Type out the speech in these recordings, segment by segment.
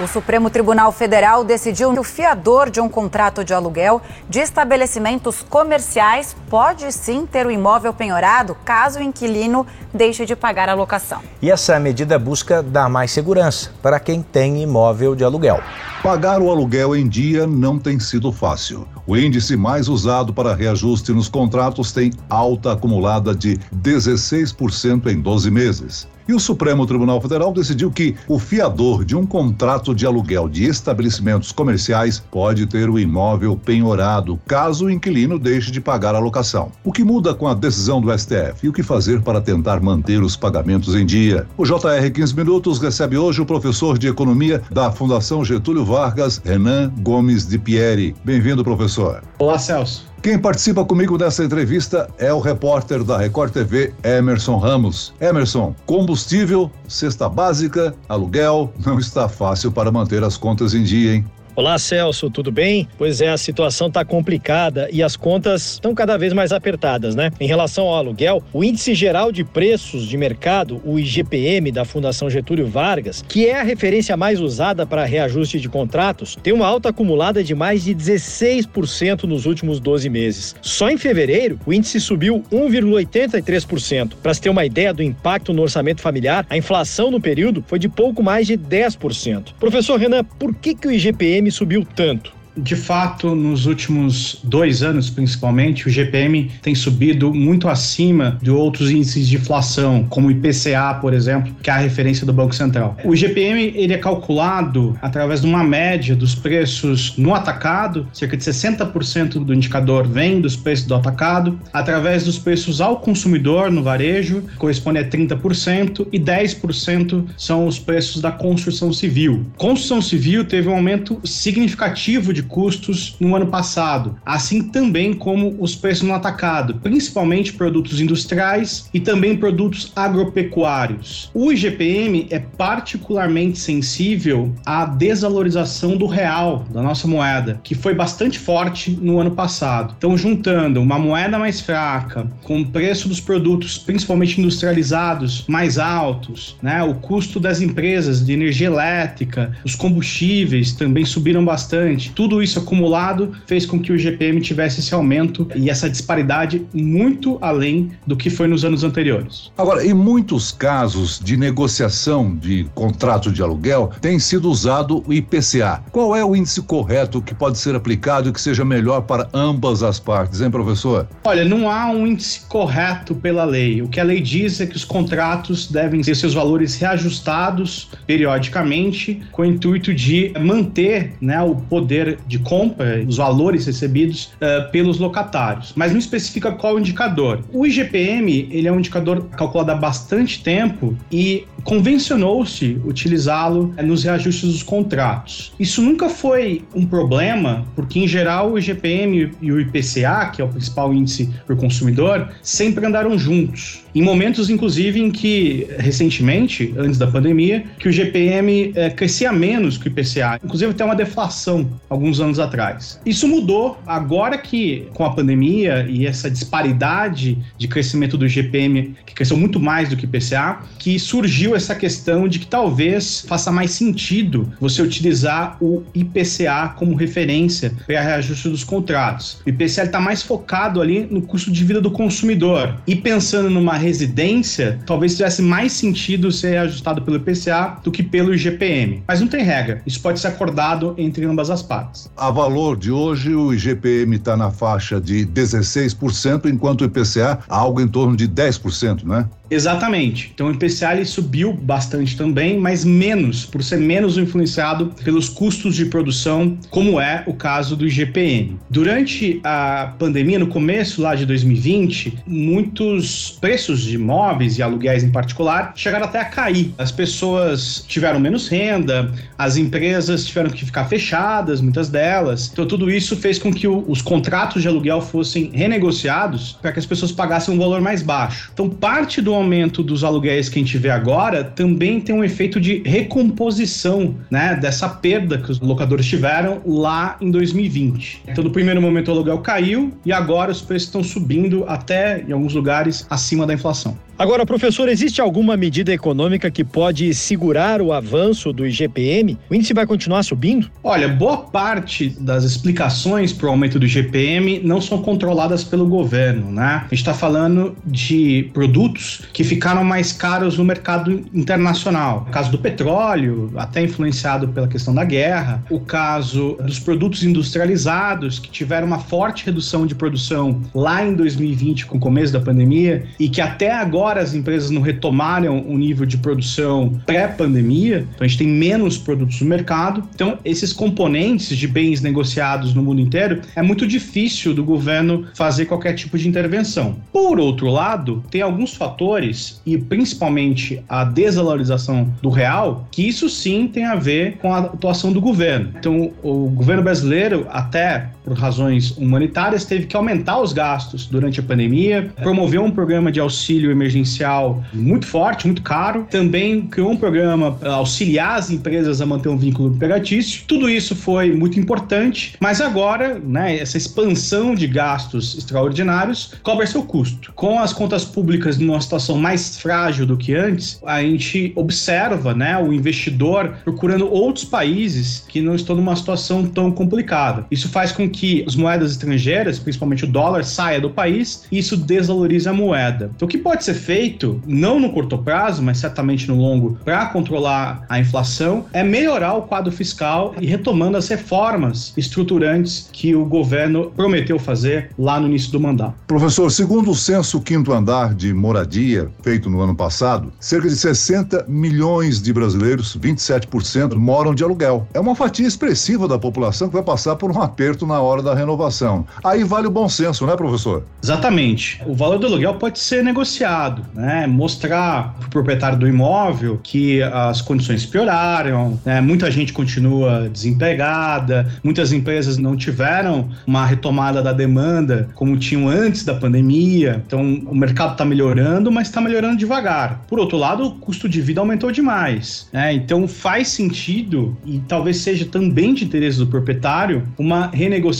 O Supremo Tribunal Federal decidiu que o fiador de um contrato de aluguel de estabelecimentos comerciais pode sim ter o imóvel penhorado caso o inquilino deixe de pagar a locação. E essa medida busca dar mais segurança para quem tem imóvel de aluguel. Pagar o aluguel em dia não tem sido fácil. O índice mais usado para reajuste nos contratos tem alta acumulada de 16% em 12 meses. E o Supremo Tribunal Federal decidiu que o fiador de um contrato de aluguel de estabelecimentos comerciais pode ter o imóvel penhorado caso o inquilino deixe de pagar a locação. O que muda com a decisão do STF e o que fazer para tentar manter os pagamentos em dia? O JR 15 Minutos recebe hoje o professor de Economia da Fundação Getúlio Vargas, Renan Gomes de Pieri. Bem-vindo, professor. Olá, Celso. Quem participa comigo nessa entrevista é o repórter da Record TV, Emerson Ramos. Emerson, combustível, cesta básica, aluguel, não está fácil para manter as contas em dia, hein? Olá, Celso, tudo bem? Pois é, a situação está complicada e as contas estão cada vez mais apertadas, né? Em relação ao aluguel, o Índice Geral de Preços de Mercado, o IGPM da Fundação Getúlio Vargas, que é a referência mais usada para reajuste de contratos, tem uma alta acumulada de mais de 16% nos últimos 12 meses. Só em fevereiro, o índice subiu 1,83%. Para se ter uma ideia do impacto no orçamento familiar, a inflação no período foi de pouco mais de 10%. Professor Renan, por que, que o IGPM subiu tanto? De fato, nos últimos dois anos, principalmente, o GPM tem subido muito acima de outros índices de inflação, como o IPCA, por exemplo, que é a referência do Banco Central. O GPM ele é calculado através de uma média dos preços no atacado, cerca de 60% do indicador vem dos preços do atacado, através dos preços ao consumidor no varejo, corresponde a 30%, e 10% são os preços da construção civil. Construção civil teve um aumento significativo de de custos no ano passado, assim também como os preços no atacado, principalmente produtos industriais e também produtos agropecuários. O IGPM é particularmente sensível à desvalorização do real, da nossa moeda, que foi bastante forte no ano passado. Então, juntando uma moeda mais fraca com o preço dos produtos, principalmente industrializados, mais altos, né, o custo das empresas de energia elétrica, os combustíveis também subiram bastante. Tudo tudo isso acumulado fez com que o GPM tivesse esse aumento e essa disparidade muito além do que foi nos anos anteriores. Agora, em muitos casos de negociação de contrato de aluguel, tem sido usado o IPCA. Qual é o índice correto que pode ser aplicado e que seja melhor para ambas as partes, hein, professor? Olha, não há um índice correto pela lei. O que a lei diz é que os contratos devem ter seus valores reajustados periodicamente com o intuito de manter né, o poder de compra, os valores recebidos uh, pelos locatários, mas não especifica qual indicador. O IGPM ele é um indicador calculado há bastante tempo e convencionou-se utilizá-lo eh, nos reajustes dos contratos. Isso nunca foi um problema, porque em geral o IGPM e o IPCA, que é o principal índice por consumidor, sempre andaram juntos. Em momentos, inclusive, em que recentemente, antes da pandemia, que o GPM é, crescia menos que o IPCA, inclusive até uma deflação alguns anos atrás. Isso mudou agora que com a pandemia e essa disparidade de crescimento do GPM, que cresceu muito mais do que o IPCA, que surgiu essa questão de que talvez faça mais sentido você utilizar o IPCA como referência para reajuste dos contratos. O IPCA está mais focado ali no custo de vida do consumidor. E pensando numa residência, talvez tivesse mais sentido ser ajustado pelo IPCA do que pelo IGPM. Mas não tem regra. Isso pode ser acordado entre ambas as partes. A valor de hoje, o IGPM está na faixa de 16%, enquanto o IPCA algo em torno de 10%, né? Exatamente. Então o IPCA ele subiu bastante também, mas menos, por ser menos influenciado pelos custos de produção, como é o caso do IGPM. Durante a pandemia, no começo lá de 2020, muitos preços de imóveis e aluguéis em particular chegaram até a cair. As pessoas tiveram menos renda, as empresas tiveram que ficar fechadas, muitas delas. Então tudo isso fez com que o, os contratos de aluguel fossem renegociados para que as pessoas pagassem um valor mais baixo. Então parte do aumento dos aluguéis que a gente vê agora também tem um efeito de recomposição, né, dessa perda que os locadores tiveram lá em 2020. Então, no primeiro momento o aluguel caiu e agora os preços estão subindo até em alguns lugares acima da inflação. Agora, professor, existe alguma medida econômica que pode segurar o avanço do IGPM? O índice vai continuar subindo? Olha, boa parte das explicações para o aumento do IGPM não são controladas pelo governo, né? A gente está falando de produtos que ficaram mais caros no mercado internacional. O caso do petróleo, até influenciado pela questão da guerra. O caso dos produtos industrializados, que tiveram uma forte redução de produção lá em 2020, com o começo da pandemia, e que até agora embora as empresas não retomaram o nível de produção pré-pandemia, então a gente tem menos produtos no mercado. Então, esses componentes de bens negociados no mundo inteiro, é muito difícil do governo fazer qualquer tipo de intervenção. Por outro lado, tem alguns fatores, e principalmente a desvalorização do real, que isso sim tem a ver com a atuação do governo. Então, o governo brasileiro, até por razões humanitárias, teve que aumentar os gastos durante a pandemia, promover um programa de auxílio emergencial muito forte, muito caro, também criou um programa para auxiliar as empresas a manter um vínculo empregatício. Tudo isso foi muito importante, mas agora, né, essa expansão de gastos extraordinários cobra seu custo. Com as contas públicas numa situação mais frágil do que antes, a gente observa, né, o investidor procurando outros países que não estão numa situação tão complicada. Isso faz com que as moedas estrangeiras, principalmente o dólar, saia do país e isso desvaloriza a moeda. Então, o que pode ser feito, não no curto prazo, mas certamente no longo, para controlar a inflação, é melhorar o quadro fiscal e retomando as reformas estruturantes que o governo prometeu fazer lá no início do mandato. Professor, segundo o censo quinto andar de moradia, feito no ano passado, cerca de 60 milhões de brasileiros, 27%, moram de aluguel. É uma fatia expressiva da população que vai passar por um aperto na hora da renovação. Aí vale o bom senso, né, professor? Exatamente. O valor do aluguel pode ser negociado, né? Mostrar para o proprietário do imóvel que as condições pioraram, né? muita gente continua desempregada, muitas empresas não tiveram uma retomada da demanda como tinham antes da pandemia. Então, o mercado está melhorando, mas está melhorando devagar. Por outro lado, o custo de vida aumentou demais. Né? Então, faz sentido e talvez seja também de interesse do proprietário uma renegociação,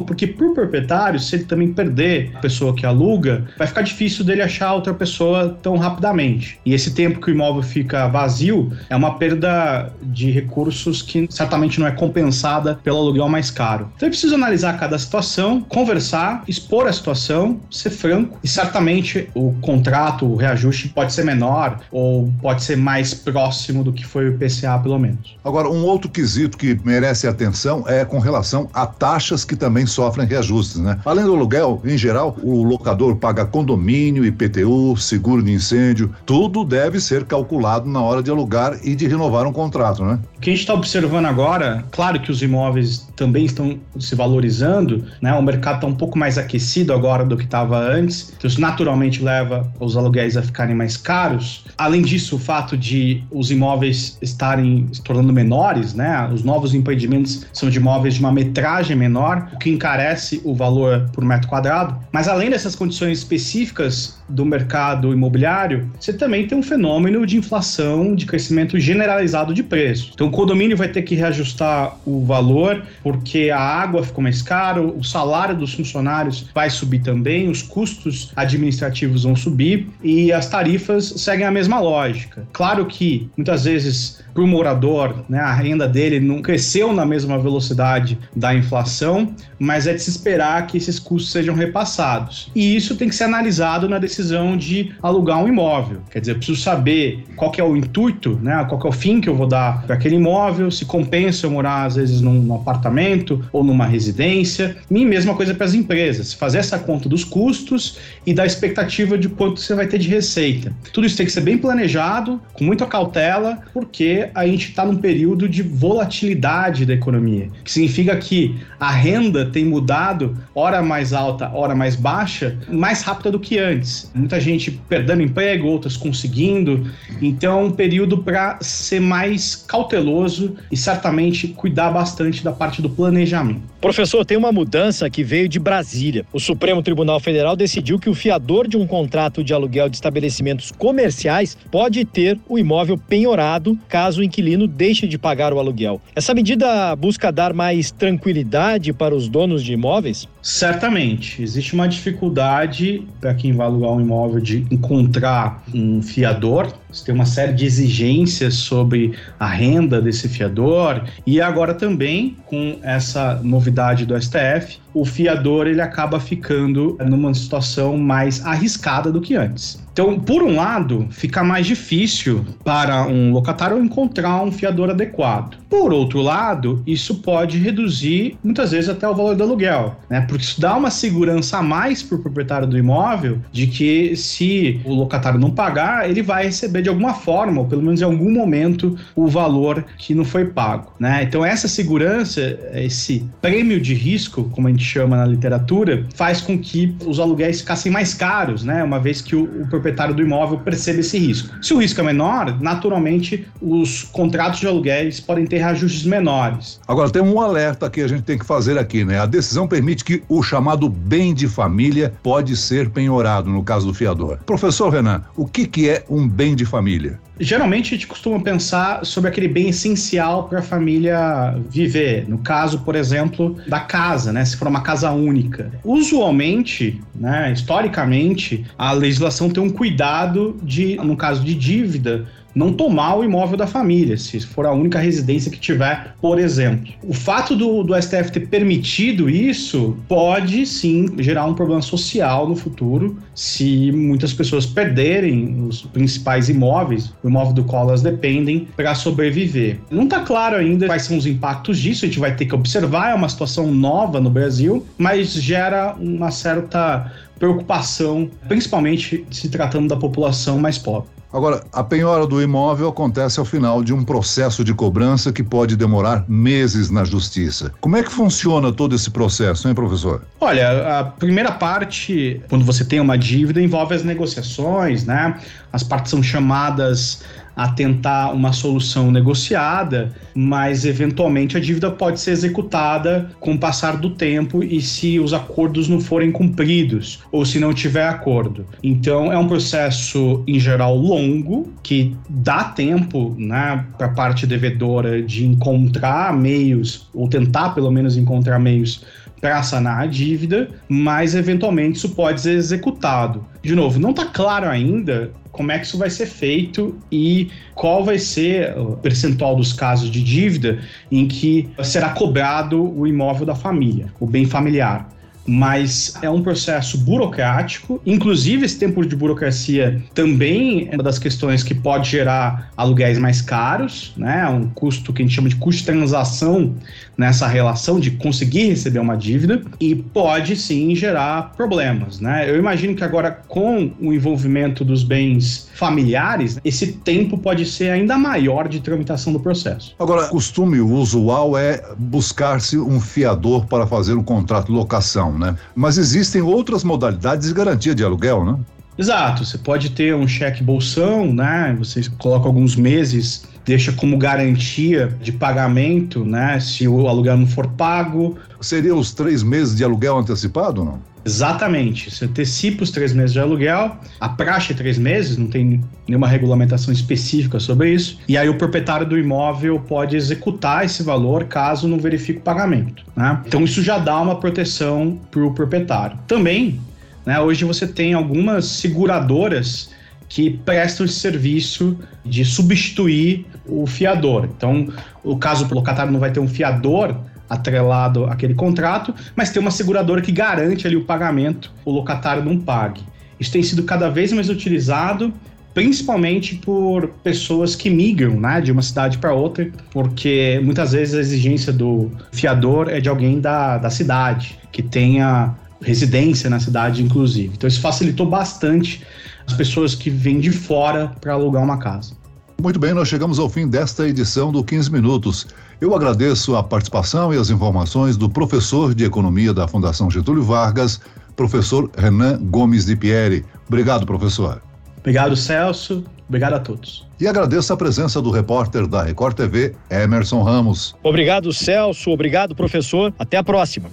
porque para o proprietário, se ele também perder a pessoa que aluga, vai ficar difícil dele achar outra pessoa tão rapidamente. E esse tempo que o imóvel fica vazio é uma perda de recursos que certamente não é compensada pelo aluguel mais caro. Então é preciso analisar cada situação, conversar, expor a situação, ser franco e certamente o contrato, o reajuste pode ser menor ou pode ser mais próximo do que foi o IPCA, pelo menos. Agora, um outro quesito que merece atenção é com relação a taxas que também sofrem reajustes, né? Além do aluguel, em geral, o locador paga condomínio, IPTU, seguro de incêndio, tudo deve ser calculado na hora de alugar e de renovar um contrato, né? O que a gente está observando agora, claro que os imóveis também estão se valorizando, né? O mercado está um pouco mais aquecido agora do que estava antes, então isso naturalmente leva os aluguéis a ficarem mais caros. Além disso, o fato de os imóveis estarem se tornando menores, né? Os novos empreendimentos são de imóveis de uma metragem menor, o que encarece o valor por metro quadrado. Mas além dessas condições específicas do mercado imobiliário, você também tem um fenômeno de inflação, de crescimento generalizado de preço. Então, o condomínio vai ter que reajustar o valor porque a água ficou mais cara, o salário dos funcionários vai subir também, os custos administrativos vão subir e as tarifas seguem a mesma lógica. Claro que muitas vezes para o morador, né, a renda dele não cresceu na mesma velocidade da inflação, mas é de se esperar que esses custos sejam repassados. E isso tem que ser analisado na decisão de alugar um imóvel. Quer dizer, eu preciso saber qual é o intuito, né, qual é o fim que eu vou dar para aquele imóvel, se compensa eu morar às vezes num, num apartamento ou numa residência. E mesma coisa para as empresas, fazer essa conta dos custos e da expectativa de quanto você vai ter de receita. Tudo isso tem que ser bem planejado, com muita cautela, porque a gente está num período de volatilidade da economia, que significa que a renda tem mudado, hora mais alta, hora mais baixa, mais rápida do que antes. Muita gente perdendo emprego, outras conseguindo. Então, é um período para ser mais cauteloso e certamente cuidar bastante da parte do planejamento. Professor, tem uma mudança que veio de Brasília. O Supremo Tribunal Federal decidiu que o fiador de um contrato de aluguel de estabelecimentos comerciais pode ter o imóvel penhorado caso o inquilino deixe de pagar o aluguel. Essa medida busca dar mais tranquilidade para os donos de imóveis? Certamente. Existe uma dificuldade para quem vai alugar um imóvel de encontrar um fiador. Você tem uma série de exigências sobre a renda desse fiador e agora também com essa novidade do STF, o fiador ele acaba ficando numa situação mais arriscada do que antes. Então, por um lado, fica mais difícil para um locatário encontrar um fiador adequado. Por outro lado, isso pode reduzir muitas vezes até o valor do aluguel, né? Porque isso dá uma segurança a mais para o proprietário do imóvel de que se o locatário não pagar, ele vai receber de alguma forma, ou pelo menos em algum momento, o valor que não foi pago, né? Então, essa segurança, esse prêmio de risco, como a gente chama na literatura, faz com que os aluguéis ficassem mais caros, né? Uma vez que o, o proprietário do imóvel perceba esse risco. Se o risco é menor, naturalmente os contratos de aluguéis podem ter reajustes menores. Agora, tem um alerta que a gente tem que fazer aqui, né? A decisão permite que o chamado bem de família pode ser penhorado no caso do fiador. Professor Renan, o que, que é um bem de família? família. Geralmente a gente costuma pensar sobre aquele bem essencial para a família viver. No caso, por exemplo, da casa, né? Se for uma casa única. Usualmente, né, historicamente, a legislação tem um cuidado de, no caso de dívida, não tomar o imóvel da família, se for a única residência que tiver, por exemplo. O fato do, do STF ter permitido isso pode sim gerar um problema social no futuro, se muitas pessoas perderem os principais imóveis, o imóvel do qual elas dependem, para sobreviver. Não está claro ainda quais são os impactos disso, a gente vai ter que observar, é uma situação nova no Brasil, mas gera uma certa preocupação, principalmente se tratando da população mais pobre. Agora, a penhora do imóvel acontece ao final de um processo de cobrança que pode demorar meses na justiça. Como é que funciona todo esse processo, hein, professor? Olha, a primeira parte, quando você tem uma dívida, envolve as negociações, né? As partes são chamadas a tentar uma solução negociada, mas eventualmente a dívida pode ser executada com o passar do tempo e se os acordos não forem cumpridos ou se não tiver acordo. Então é um processo em geral longo que dá tempo, né, para a parte devedora de encontrar meios ou tentar pelo menos encontrar meios para sanar a dívida, mas eventualmente isso pode ser executado. De novo, não está claro ainda como é que isso vai ser feito e qual vai ser o percentual dos casos de dívida em que será cobrado o imóvel da família, o bem familiar mas é um processo burocrático. Inclusive, esse tempo de burocracia também é uma das questões que pode gerar aluguéis mais caros, né? Um custo que a gente chama de custo de transação nessa relação de conseguir receber uma dívida e pode sim gerar problemas, né? Eu imagino que agora com o envolvimento dos bens familiares, esse tempo pode ser ainda maior de tramitação do processo. Agora, costume usual é buscar-se um fiador para fazer um contrato de locação, né? Mas existem outras modalidades de garantia de aluguel, né? Exato, você pode ter um cheque bolsão, né? Você coloca alguns meses deixa como garantia de pagamento, né? Se o aluguel não for pago. Seria os três meses de aluguel antecipado não? Exatamente. Você antecipa os três meses de aluguel, a praxe é três meses, não tem nenhuma regulamentação específica sobre isso. E aí o proprietário do imóvel pode executar esse valor caso não verifique o pagamento. Né? Então isso já dá uma proteção para o proprietário. Também, né, hoje você tem algumas seguradoras que prestam esse serviço de substituir o fiador. Então, o caso o locatário não vai ter um fiador atrelado àquele contrato, mas tem uma seguradora que garante ali o pagamento, o locatário não pague. Isso tem sido cada vez mais utilizado, principalmente por pessoas que migram né, de uma cidade para outra, porque muitas vezes a exigência do fiador é de alguém da, da cidade, que tenha residência na cidade, inclusive. Então, isso facilitou bastante as pessoas que vêm de fora para alugar uma casa. Muito bem, nós chegamos ao fim desta edição do 15 Minutos. Eu agradeço a participação e as informações do professor de Economia da Fundação Getúlio Vargas, professor Renan Gomes de Pieri. Obrigado, professor. Obrigado, Celso. Obrigado a todos. E agradeço a presença do repórter da Record TV, Emerson Ramos. Obrigado, Celso. Obrigado, professor. Até a próxima.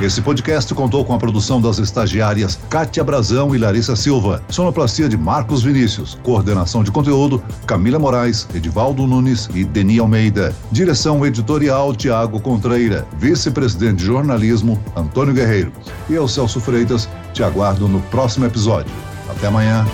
Esse podcast contou com a produção das estagiárias Kátia Brazão e Larissa Silva, sonoplastia de Marcos Vinícius, coordenação de conteúdo Camila Moraes, Edivaldo Nunes e Deni Almeida, direção editorial Tiago Contreira, vice-presidente de jornalismo Antônio Guerreiro. E eu, Celso Freitas, te aguardo no próximo episódio. Até amanhã.